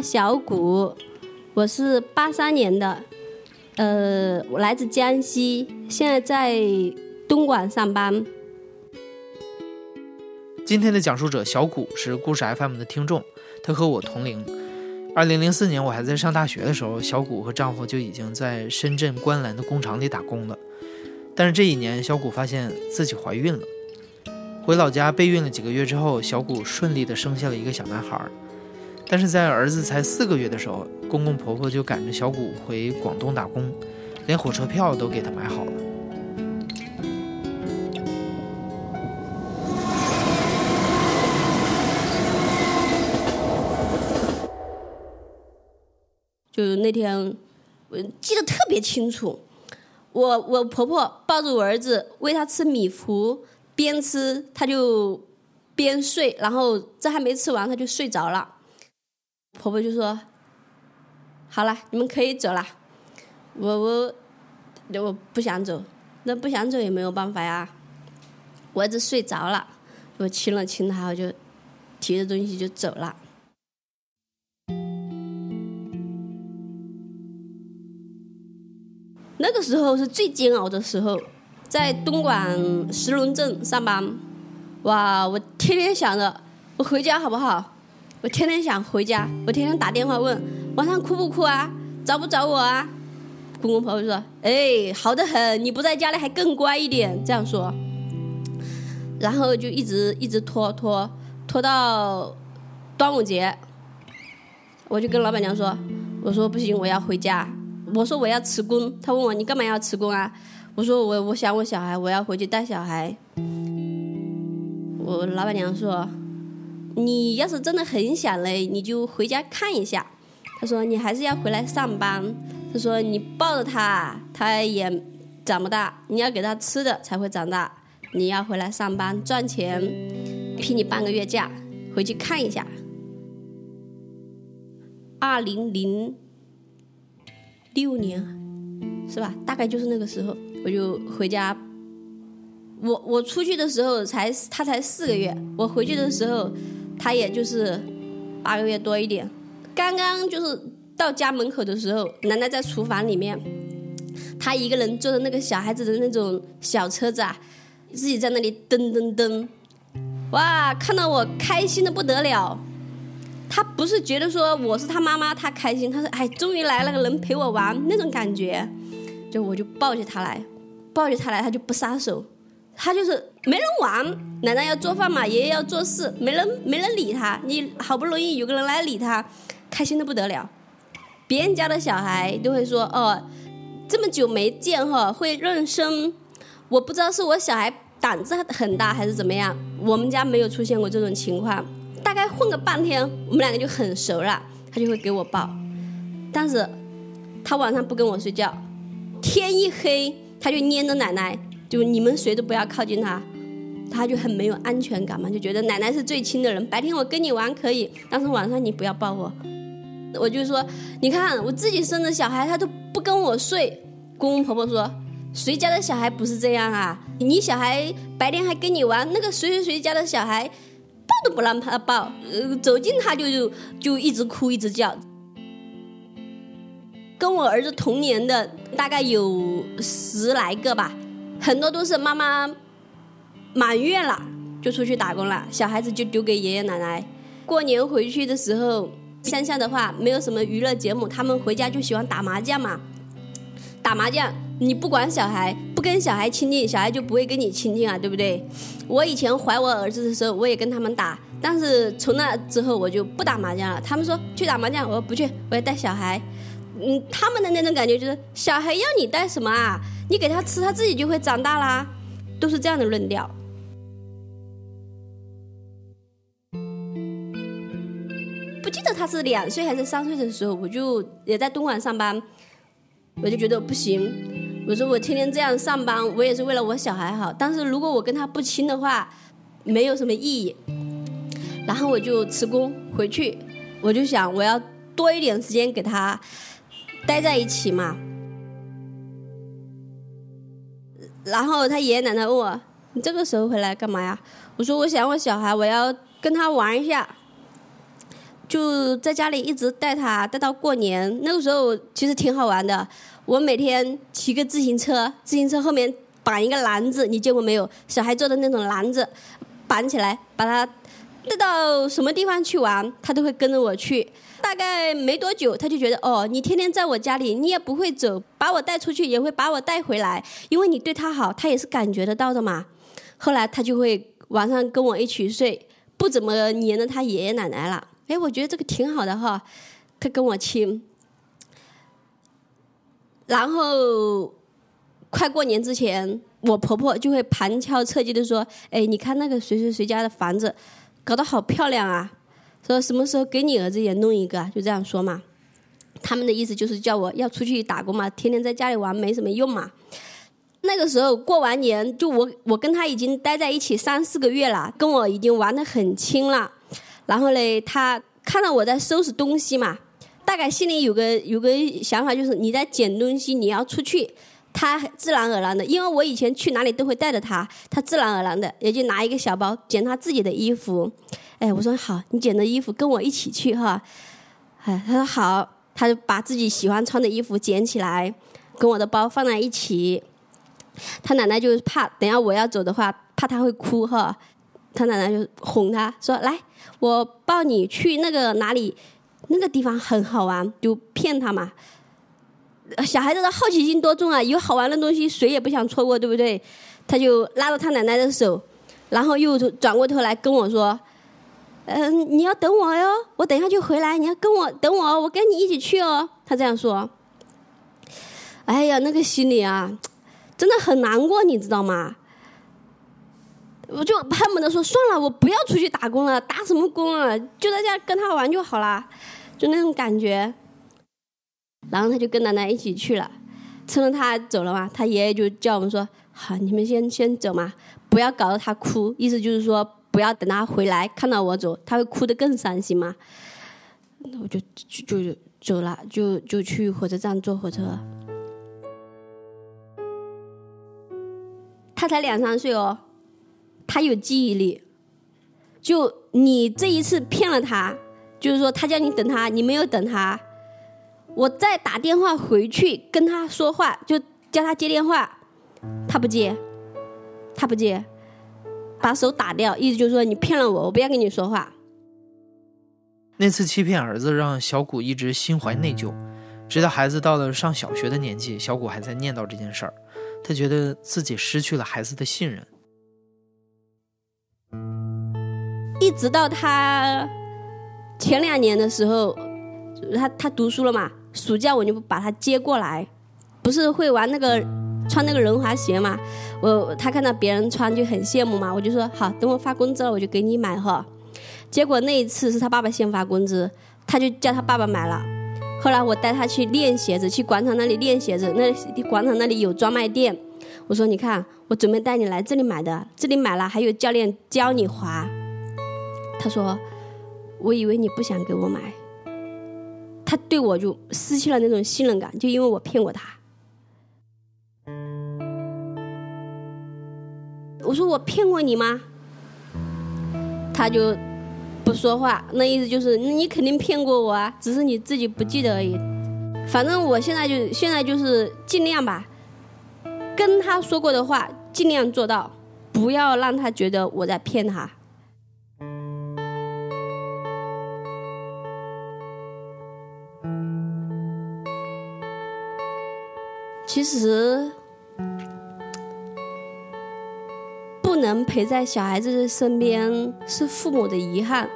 小谷，我是八三年的，呃，我来自江西，现在在东莞上班。今天的讲述者小谷是故事 FM 的听众，她和我同龄。二零零四年我还在上大学的时候，小谷和丈夫就已经在深圳观澜的工厂里打工了。但是这一年，小谷发现自己怀孕了。回老家备孕了几个月之后，小谷顺利的生下了一个小男孩。但是在儿子才四个月的时候，公公婆婆就赶着小谷回广东打工，连火车票都给他买好了。就是那天，我记得特别清楚，我我婆婆抱着我儿子喂他吃米糊，边吃他就边睡，然后这还没吃完他就睡着了。婆婆就说：“好了，你们可以走了。”我我我不想走，那不想走也没有办法呀。我儿子睡着了，我亲了亲他，我就提着东西就走了。那个时候是最煎熬的时候，在东莞石龙镇上班，哇！我天天想着我回家好不好？我天天想回家，我天天打电话问晚上哭不哭啊，找不找我啊？公公婆婆说：“哎，好的很，你不在家里还更乖一点。”这样说，然后就一直一直拖拖拖到端午节，我就跟老板娘说：“我说不行，我要回家。我说我要辞工。”他问我：“你干嘛要辞工啊？”我说：“我我想我小孩，我要回去带小孩。”我老板娘说。你要是真的很想嘞，你就回家看一下。他说你还是要回来上班。他说你抱着他，他也长不大。你要给他吃的才会长大。你要回来上班赚钱，批你半个月假，回去看一下。二零零六年是吧？大概就是那个时候，我就回家。我我出去的时候才他才四个月，我回去的时候。他也就是八个月多一点，刚刚就是到家门口的时候，奶奶在厨房里面，他一个人坐着那个小孩子的那种小车子啊，自己在那里蹬蹬蹬，哇，看到我开心的不得了。他不是觉得说我是他妈妈，他开心，他说哎，终于来了个人陪我玩那种感觉，就我就抱起他来，抱起他来，他就不撒手。他就是没人玩，奶奶要做饭嘛，爷爷要做事，没人没人理他。你好不容易有个人来理他，开心的不得了。别人家的小孩都会说：“哦，这么久没见哈，会认生。”我不知道是我小孩胆子很大还是怎么样，我们家没有出现过这种情况。大概混个半天，我们两个就很熟了，他就会给我抱。但是，他晚上不跟我睡觉，天一黑他就黏着奶奶。就你们谁都不要靠近他，他就很没有安全感嘛，就觉得奶奶是最亲的人。白天我跟你玩可以，但是晚上你不要抱我。我就说，你看我自己生的小孩，他都不跟我睡。公公婆婆说，谁家的小孩不是这样啊？你小孩白天还跟你玩，那个谁谁谁家的小孩抱都不让他抱，呃，走近他就就就一直哭一直叫。跟我儿子同年的大概有十来个吧。很多都是妈妈满月了就出去打工了，小孩子就丢给爷爷奶奶。过年回去的时候，乡下的话没有什么娱乐节目，他们回家就喜欢打麻将嘛。打麻将，你不管小孩，不跟小孩亲近，小孩就不会跟你亲近啊，对不对？我以前怀我儿子的时候，我也跟他们打，但是从那之后我就不打麻将了。他们说去打麻将，我说不去，我要带小孩。嗯，他们的那种感觉就是小孩要你带什么啊？你给他吃，他自己就会长大啦，都是这样的论调。不记得他是两岁还是三岁的时候，我就也在东莞上班，我就觉得不行，我说我天天这样上班，我也是为了我小孩好，但是如果我跟他不亲的话，没有什么意义。然后我就辞工回去，我就想我要多一点时间给他待在一起嘛。然后他爷爷奶奶问我：“你这个时候回来干嘛呀？”我说：“我想我小孩，我要跟他玩一下。”就在家里一直带他带到过年。那个时候其实挺好玩的。我每天骑个自行车，自行车后面绑一个篮子，你见过没有？小孩坐的那种篮子，绑起来，把他带到什么地方去玩，他都会跟着我去。大概没多久，他就觉得哦，你天天在我家里，你也不会走，把我带出去也会把我带回来，因为你对他好，他也是感觉得到的嘛。后来他就会晚上跟我一起睡，不怎么黏着他爷爷奶奶了。哎，我觉得这个挺好的哈，他跟我亲。然后快过年之前，我婆婆就会旁敲侧击的说：“哎，你看那个谁谁谁家的房子，搞得好漂亮啊。”说什么时候给你儿子也弄一个，就这样说嘛。他们的意思就是叫我要出去打工嘛，天天在家里玩没什么用嘛。那个时候过完年，就我我跟他已经待在一起三四个月了，跟我已经玩的很亲了。然后嘞，他看到我在收拾东西嘛，大概心里有个有个想法，就是你在捡东西，你要出去，他自然而然的，因为我以前去哪里都会带着他，他自然而然的也就拿一个小包捡他自己的衣服。哎，我说好，你捡的衣服跟我一起去哈。哎，他说好，他就把自己喜欢穿的衣服捡起来，跟我的包放在一起。他奶奶就是怕等下我要走的话，怕他会哭哈。他奶奶就哄他说：“来，我抱你去那个哪里，那个地方很好玩。”就骗他嘛。小孩子的好奇心多重啊！有好玩的东西，谁也不想错过，对不对？他就拉着他奶奶的手，然后又转过头来跟我说。嗯，你要等我哟，我等一下就回来。你要跟我等我，我跟你一起去哦。他这样说。哎呀，那个心里啊，真的很难过，你知道吗？我就恨不得说算了，我不要出去打工了，打什么工啊？就在家跟他玩就好了，就那种感觉。然后他就跟奶奶一起去了，趁着他走了嘛，他爷爷就叫我们说：“好，你们先先走嘛，不要搞得他哭。”意思就是说。不要等他回来看到我走，他会哭得更伤心嘛。那我就就就走了，就就去火车站坐火车。他才两三岁哦，他有记忆力。就你这一次骗了他，就是说他叫你等他，你没有等他。我再打电话回去跟他说话，就叫他接电话，他不接，他不接。把手打掉，意思就是说你骗了我，我不要跟你说话。那次欺骗儿子，让小谷一直心怀内疚，直到孩子到了上小学的年纪，小谷还在念叨这件事儿。他觉得自己失去了孩子的信任。一直到他前两年的时候，他他读书了嘛，暑假我就把他接过来，不是会玩那个穿那个轮滑鞋嘛。我他看到别人穿就很羡慕嘛，我就说好，等我发工资了我就给你买哈。结果那一次是他爸爸先发工资，他就叫他爸爸买了。后来我带他去练鞋子，去广场那里练鞋子，那广场那里有专卖店。我说你看，我准备带你来这里买的，这里买了还有教练教你滑。他说，我以为你不想给我买，他对我就失去了那种信任感，就因为我骗过他。我说我骗过你吗？他就不说话，那意思就是你肯定骗过我啊，只是你自己不记得而已。反正我现在就现在就是尽量吧，跟他说过的话尽量做到，不要让他觉得我在骗他。其实。能陪在小孩子的身边是父母的遗憾，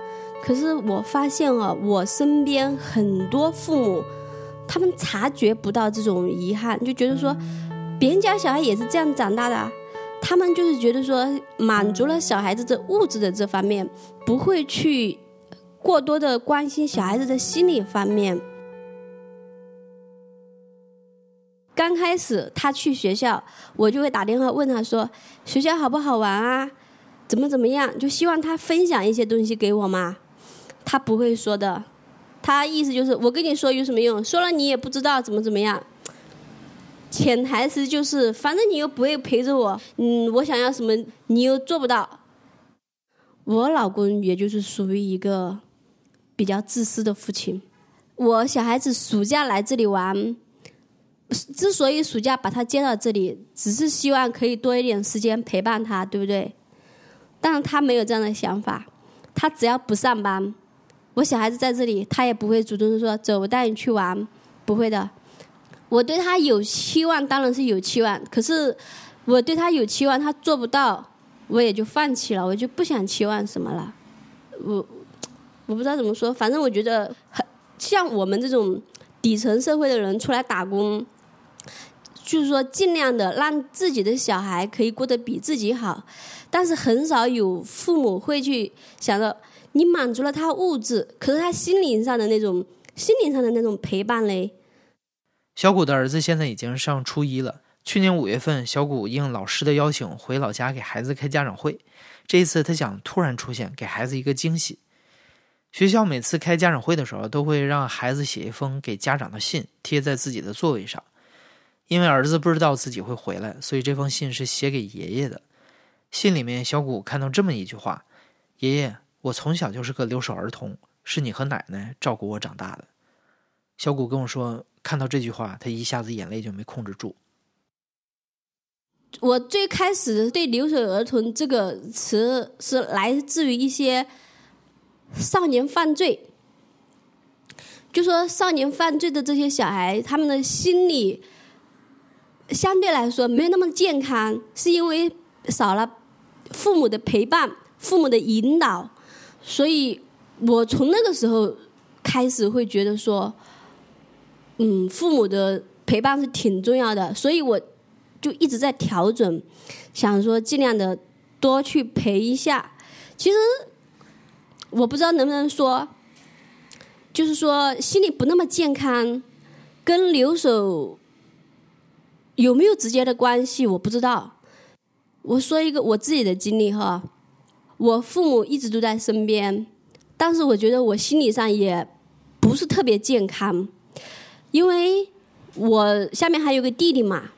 可是我发现啊，我身边很多父母，他们察觉不到这种遗憾，就觉得说，别人家小孩也是这样长大的，他们就是觉得说，满足了小孩子的物质的这方面，不会去过多的关心小孩子的心理方面。刚开始他去学校，我就会打电话问他说：“学校好不好玩啊？怎么怎么样？”就希望他分享一些东西给我嘛。他不会说的，他意思就是我跟你说有什么用？说了你也不知道怎么怎么样。潜台词就是，反正你又不会陪着我，嗯，我想要什么你又做不到。我老公也就是属于一个比较自私的父亲。我小孩子暑假来这里玩，之所以暑假把他接到这里，只是希望可以多一点时间陪伴他，对不对？但是他没有这样的想法，他只要不上班，我小孩子在这里，他也不会主动说走，我带你去玩，不会的。我对他有期望，当然是有期望。可是我对他有期望，他做不到，我也就放弃了，我就不想期望什么了。我我不知道怎么说，反正我觉得很像我们这种底层社会的人出来打工，就是说尽量的让自己的小孩可以过得比自己好，但是很少有父母会去想着你满足了他物质，可是他心灵上的那种心灵上的那种陪伴嘞。小谷的儿子现在已经上初一了。去年五月份，小谷应老师的邀请回老家给孩子开家长会。这一次，他想突然出现，给孩子一个惊喜。学校每次开家长会的时候，都会让孩子写一封给家长的信，贴在自己的座位上。因为儿子不知道自己会回来，所以这封信是写给爷爷的。信里面，小谷看到这么一句话：“爷爷，我从小就是个留守儿童，是你和奶奶照顾我长大的。”小谷跟我说。看到这句话，他一下子眼泪就没控制住。我最开始对“留守儿童”这个词是来自于一些少年犯罪，就说少年犯罪的这些小孩，他们的心理相对来说没有那么健康，是因为少了父母的陪伴、父母的引导，所以我从那个时候开始会觉得说。嗯，父母的陪伴是挺重要的，所以我就一直在调整，想说尽量的多去陪一下。其实我不知道能不能说，就是说心理不那么健康，跟留守有没有直接的关系，我不知道。我说一个我自己的经历哈，我父母一直都在身边，但是我觉得我心理上也不是特别健康。因为我下面还有个弟弟嘛，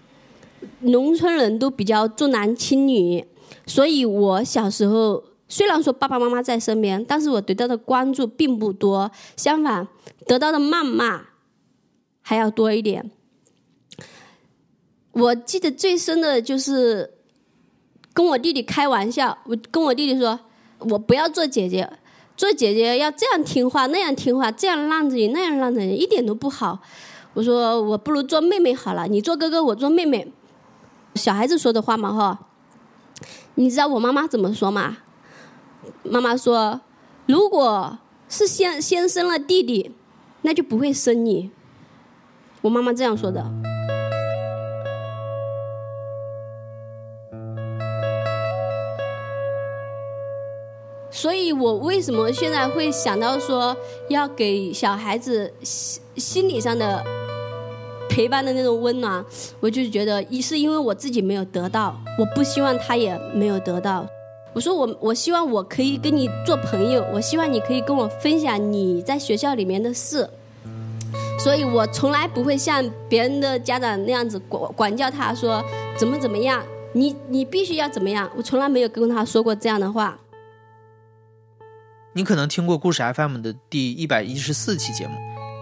农村人都比较重男轻女，所以我小时候虽然说爸爸妈妈在身边，但是我得到的关注并不多，相反得到的谩骂还要多一点。我记得最深的就是跟我弟弟开玩笑，我跟我弟弟说：“我不要做姐姐。”做姐姐要这样听话那样听话，这样让着你那样让着你，一点都不好。我说我不如做妹妹好了，你做哥哥，我做妹妹。小孩子说的话嘛哈。你知道我妈妈怎么说吗？妈妈说，如果是先先生了弟弟，那就不会生你。我妈妈这样说的。所以我为什么现在会想到说要给小孩子心心理上的陪伴的那种温暖，我就觉得一是因为我自己没有得到，我不希望他也没有得到。我说我我希望我可以跟你做朋友，我希望你可以跟我分享你在学校里面的事，所以我从来不会像别人的家长那样子管管教他说怎么怎么样，你你必须要怎么样，我从来没有跟他说过这样的话。你可能听过故事 FM 的第一百一十四期节目，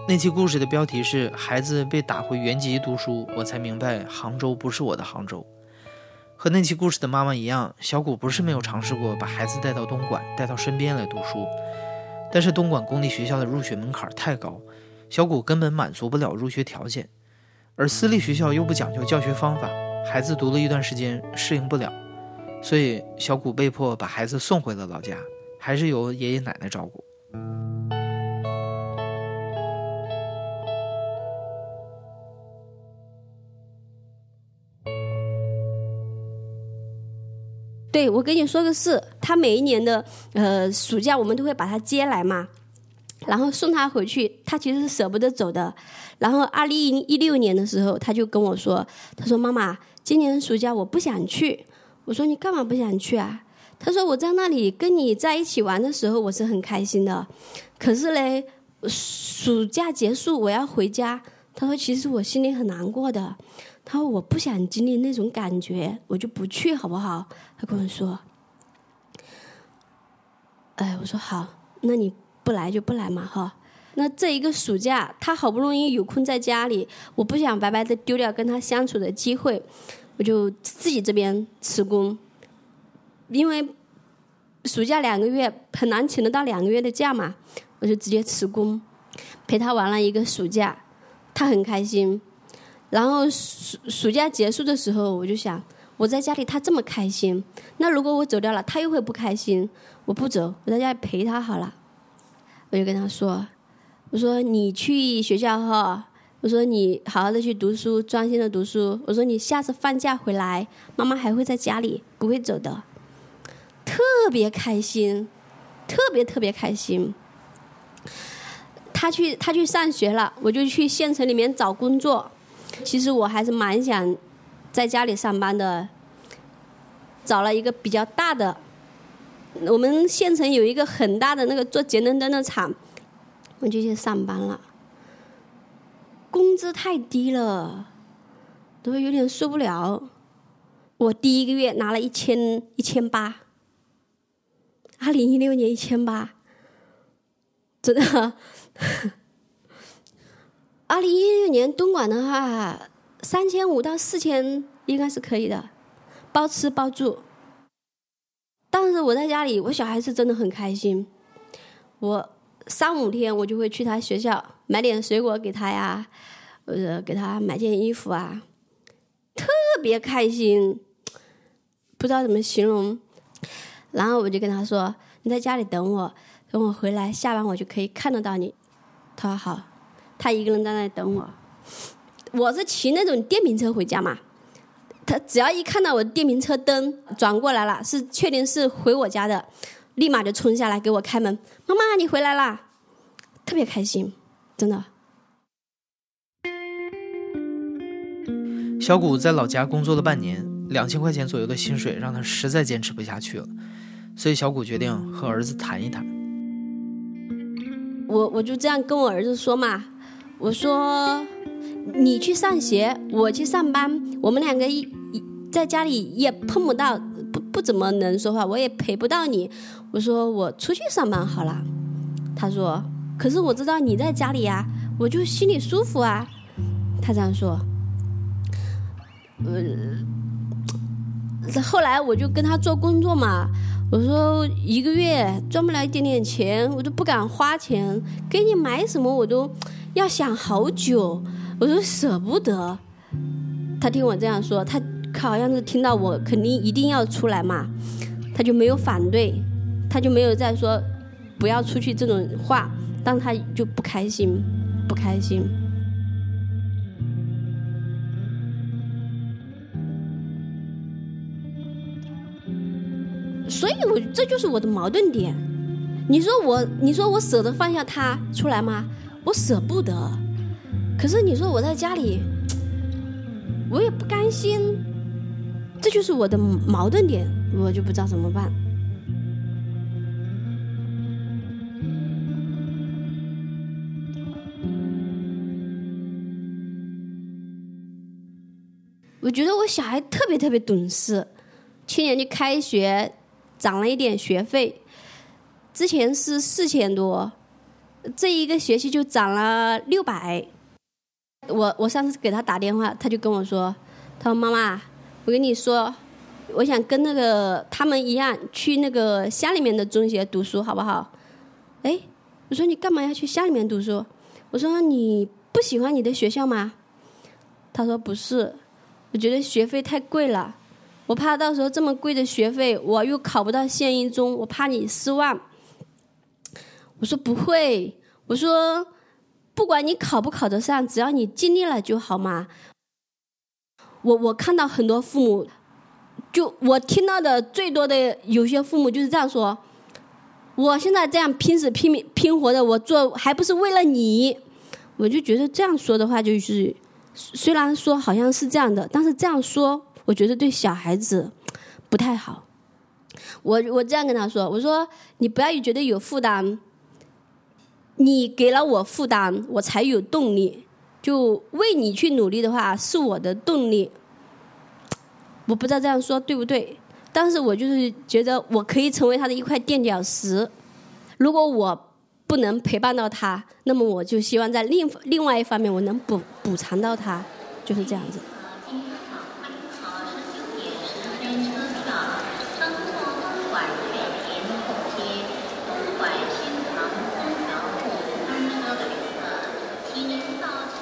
那期故事的标题是“孩子被打回原籍读书”，我才明白杭州不是我的杭州。和那期故事的妈妈一样，小谷不是没有尝试过把孩子带到东莞，带到身边来读书，但是东莞公立学校的入学门槛太高，小谷根本满足不了入学条件，而私立学校又不讲究教学方法，孩子读了一段时间适应不了，所以小谷被迫把孩子送回了老家。还是由爷爷奶奶照顾。对，我跟你说个事，他每一年的呃暑假，我们都会把他接来嘛。然后送他回去，他其实是舍不得走的。然后二零一六年的时候，他就跟我说：“他说妈妈，今年暑假我不想去。”我说：“你干嘛不想去啊？”他说：“我在那里跟你在一起玩的时候，我是很开心的。可是嘞，暑假结束我要回家。他说，其实我心里很难过的。他说，我不想经历那种感觉，我就不去，好不好？”他跟我说：“哎，我说好，那你。”不来就不来嘛，哈。那这一个暑假，他好不容易有空在家里，我不想白白的丢掉跟他相处的机会，我就自己这边辞工。因为暑假两个月很难请得到两个月的假嘛，我就直接辞工，陪他玩了一个暑假，他很开心。然后暑暑假结束的时候，我就想，我在家里他这么开心，那如果我走掉了，他又会不开心。我不走，我在家里陪他好了。我就跟他说：“我说你去学校哈，我说你好好的去读书，专心的读书。我说你下次放假回来，妈妈还会在家里，不会走的。”特别开心，特别特别开心。他去他去上学了，我就去县城里面找工作。其实我还是蛮想在家里上班的，找了一个比较大的。我们县城有一个很大的那个做节能灯的厂，我就去上班了。工资太低了，都有点受不了。我第一个月拿了一千一千八，二零一六年一千八，真的。二零一六年东莞的话，三千五到四千应该是可以的，包吃包住。但是我在家里，我小孩是真的很开心。我三五天我就会去他学校买点水果给他呀，或者给他买件衣服啊，特别开心，不知道怎么形容。然后我就跟他说：“你在家里等我，等我回来下班我就可以看得到你。”他说好，他一个人在那里等我。我是骑那种电瓶车回家嘛。他只要一看到我电瓶车灯转过来了，是确定是回我家的，立马就冲下来给我开门。妈妈，你回来啦！特别开心，真的。小谷在老家工作了半年，两千块钱左右的薪水让他实在坚持不下去了，所以小谷决定和儿子谈一谈。我我就这样跟我儿子说嘛，我说你去上学，我去上班，我们两个一一。在家里也碰不到，不不怎么能说话，我也陪不到你。我说我出去上班好了。他说，可是我知道你在家里呀，我就心里舒服啊。他这样说。呃，后来我就跟他做工作嘛。我说一个月赚不了一点点钱，我都不敢花钱。给你买什么我都要想好久，我说舍不得。他听我这样说，他。好像是听到我肯定一定要出来嘛，他就没有反对，他就没有再说不要出去这种话，但他就不开心，不开心。所以，我这就是我的矛盾点。你说我，你说我舍得放下他出来吗？我舍不得。可是你说我在家里，我也不甘心。这就是我的矛盾点，我就不知道怎么办。我觉得我小孩特别特别懂事，去年就开学涨了一点学费，之前是四千多，这一个学期就涨了六百。我我上次给他打电话，他就跟我说：“他说妈妈。”我跟你说，我想跟那个他们一样去那个乡里面的中学读书，好不好？哎，我说你干嘛要去乡里面读书？我说你不喜欢你的学校吗？他说不是，我觉得学费太贵了，我怕到时候这么贵的学费我又考不到县一中，我怕你失望。我说不会，我说不管你考不考得上，只要你尽力了就好嘛。我我看到很多父母，就我听到的最多的有些父母就是这样说：我现在这样拼死拼命拼活的，我做还不是为了你？我就觉得这样说的话，就是虽然说好像是这样的，但是这样说，我觉得对小孩子不太好。我我这样跟他说，我说你不要觉得有负担，你给了我负担，我才有动力。就为你去努力的话，是我的动力。我不知道这样说对不对，但是我就是觉得我可以成为他的一块垫脚石。如果我不能陪伴到他，那么我就希望在另另外一方面，我能补补偿到他，就是这样子。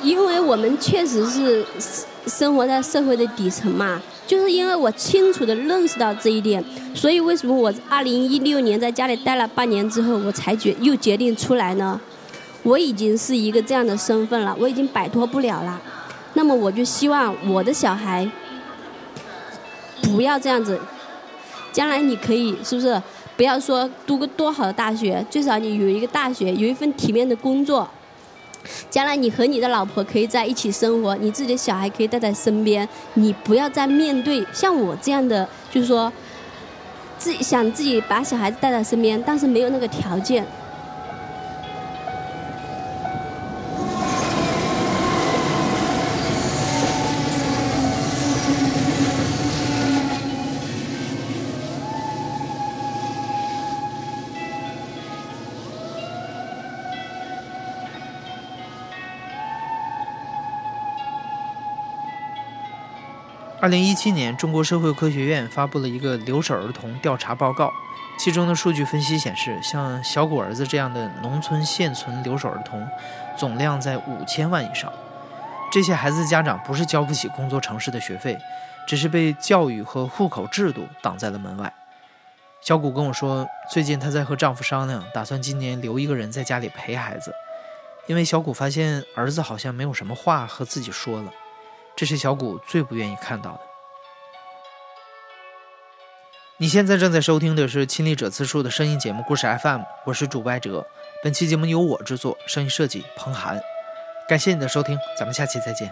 因为我们确实是生活在社会的底层嘛。就是因为我清楚的认识到这一点，所以为什么我二零一六年在家里待了半年之后，我才决又决定出来呢？我已经是一个这样的身份了，我已经摆脱不了了。那么我就希望我的小孩不要这样子，将来你可以是不是？不要说读个多好的大学，最少你有一个大学，有一份体面的工作。将来你和你的老婆可以在一起生活，你自己的小孩可以带在身边，你不要再面对像我这样的，就是说，自己想自己把小孩子带在身边，但是没有那个条件。二零一七年，中国社会科学院发布了一个留守儿童调查报告，其中的数据分析显示，像小谷儿子这样的农村现存留守儿童，总量在五千万以上。这些孩子家长不是交不起工作城市的学费，只是被教育和户口制度挡在了门外。小谷跟我说，最近她在和丈夫商量，打算今年留一个人在家里陪孩子，因为小谷发现儿子好像没有什么话和自己说了。这是小谷最不愿意看到的。你现在正在收听的是亲历者自述的声音节目《故事 FM》，我是主播哲。本期节目由我制作，声音设计彭涵。感谢你的收听，咱们下期再见。